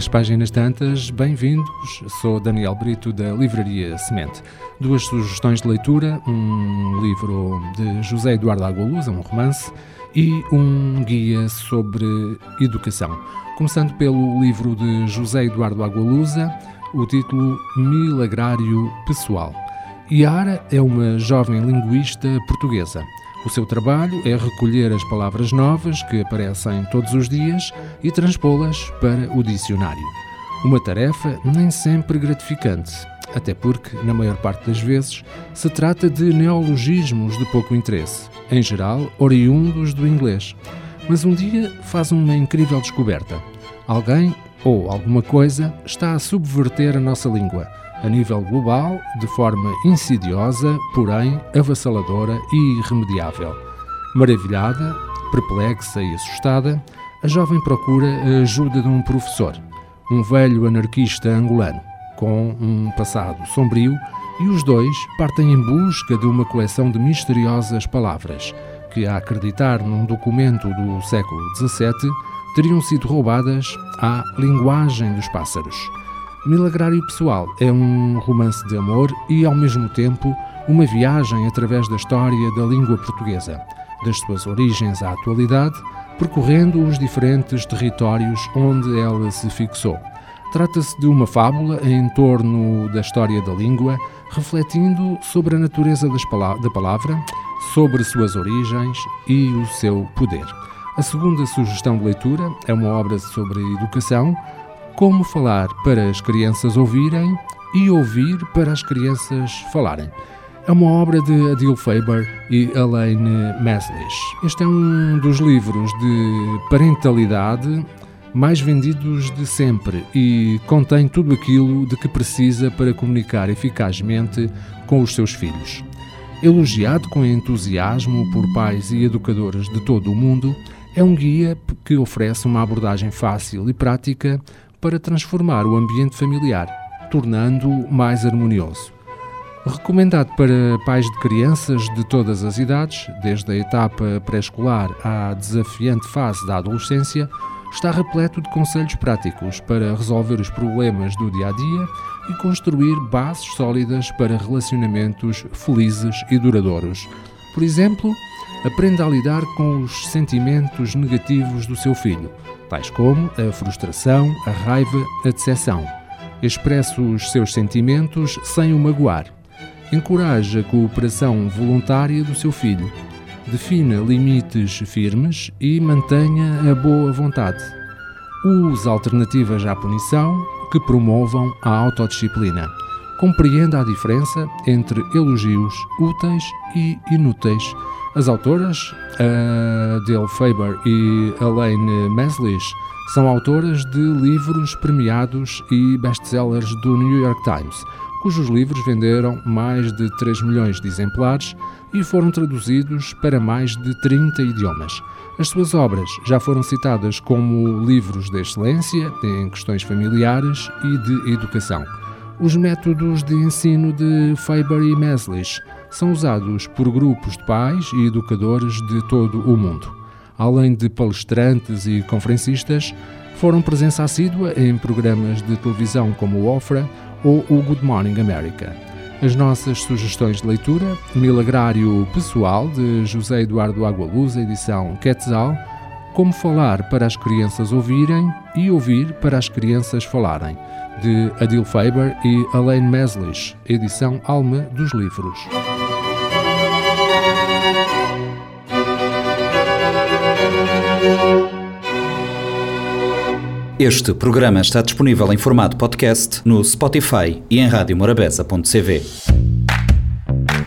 Olá, páginas tantas, bem-vindos. Sou Daniel Brito da Livraria Semente. Duas sugestões de leitura: um livro de José Eduardo Agualuz, um romance, e um guia sobre educação. Começando pelo livro de José Eduardo Agualusa, o título Milagrário Pessoal. Yara é uma jovem linguista portuguesa. O seu trabalho é recolher as palavras novas que aparecem todos os dias e transpô-las para o dicionário. Uma tarefa nem sempre gratificante, até porque, na maior parte das vezes, se trata de neologismos de pouco interesse, em geral oriundos do inglês. Mas um dia faz uma incrível descoberta. Alguém ou alguma coisa está a subverter a nossa língua a nível global, de forma insidiosa, porém avassaladora e irremediável. Maravilhada, perplexa e assustada, a jovem procura a ajuda de um professor, um velho anarquista angolano, com um passado sombrio, e os dois partem em busca de uma coleção de misteriosas palavras que, a acreditar num documento do século XVII, teriam sido roubadas à linguagem dos pássaros. Milagrário Pessoal é um romance de amor e, ao mesmo tempo, uma viagem através da história da língua portuguesa, das suas origens à atualidade, percorrendo os diferentes territórios onde ela se fixou. Trata-se de uma fábula em torno da história da língua, refletindo sobre a natureza da palavra, sobre suas origens e o seu poder. A segunda sugestão de leitura é uma obra sobre educação, como falar para as crianças ouvirem e ouvir para as crianças falarem. É uma obra de Adil Faber e Elaine Meslish. Este é um dos livros de parentalidade mais vendidos de sempre e contém tudo aquilo de que precisa para comunicar eficazmente com os seus filhos. Elogiado com entusiasmo por pais e educadores de todo o mundo, é um guia que oferece uma abordagem fácil e prática para transformar o ambiente familiar, tornando-o mais harmonioso. Recomendado para pais de crianças de todas as idades, desde a etapa pré-escolar à desafiante fase da adolescência, está repleto de conselhos práticos para resolver os problemas do dia a dia e construir bases sólidas para relacionamentos felizes e duradouros. Por exemplo, aprenda a lidar com os sentimentos negativos do seu filho, tais como a frustração, a raiva, a decepção. Expresse os seus sentimentos sem o magoar. Encoraje a cooperação voluntária do seu filho. Defina limites firmes e mantenha a boa vontade. Use alternativas à punição que promovam a autodisciplina. Compreenda a diferença entre elogios úteis e inúteis as autoras, Dale Faber e Elaine Meslish, são autoras de livros premiados e best-sellers do New York Times, cujos livros venderam mais de 3 milhões de exemplares e foram traduzidos para mais de 30 idiomas. As suas obras já foram citadas como livros de excelência em questões familiares e de educação. Os métodos de ensino de Faber e Meslish são usados por grupos de pais e educadores de todo o mundo. Além de palestrantes e conferencistas, foram presença assídua em programas de televisão como o Ofra ou o Good Morning America. As nossas sugestões de leitura: Milagrário Pessoal, de José Eduardo Agualuz, edição Quetzal, Como Falar para as Crianças Ouvirem e Ouvir para as Crianças Falarem, de Adil Faber e Elaine Meslish, edição Alma dos Livros. Este programa está disponível em formato podcast no Spotify e em radiomorabeza.cv.